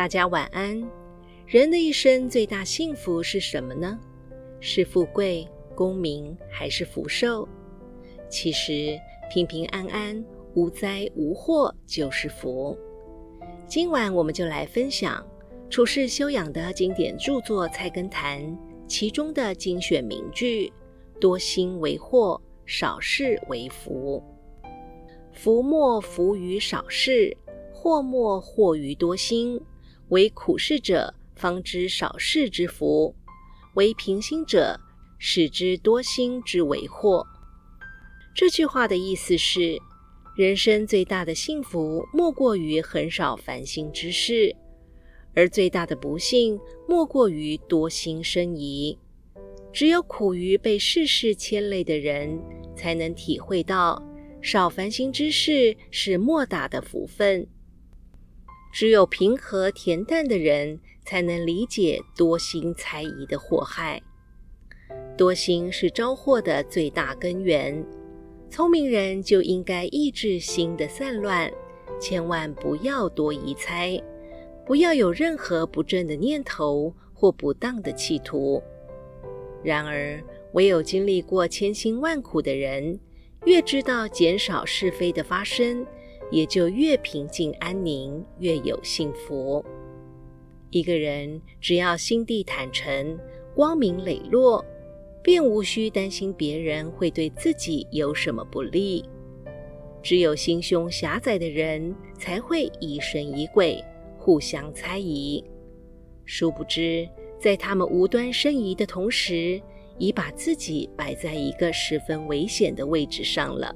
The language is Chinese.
大家晚安。人的一生最大幸福是什么呢？是富贵、功名，还是福寿？其实平平安安、无灾无祸就是福。今晚我们就来分享处世修养的经典著作《菜根谭》其中的精选名句：“多心为祸，少事为福。福莫福于少事。”祸莫祸于多心，为苦事者方知少事之福，为平心者使之多心之为祸。这句话的意思是，人生最大的幸福莫过于很少烦心之事，而最大的不幸莫过于多心生疑。只有苦于被世事牵累的人，才能体会到少烦心之事是莫大的福分。只有平和恬淡的人，才能理解多心猜疑的祸害。多心是招祸的最大根源。聪明人就应该抑制心的散乱，千万不要多疑猜，不要有任何不正的念头或不当的企图。然而，唯有经历过千辛万苦的人，越知道减少是非的发生。也就越平静安宁，越有幸福。一个人只要心地坦诚、光明磊落，便无需担心别人会对自己有什么不利。只有心胸狭窄的人，才会疑神疑鬼，互相猜疑。殊不知，在他们无端生疑的同时，已把自己摆在一个十分危险的位置上了。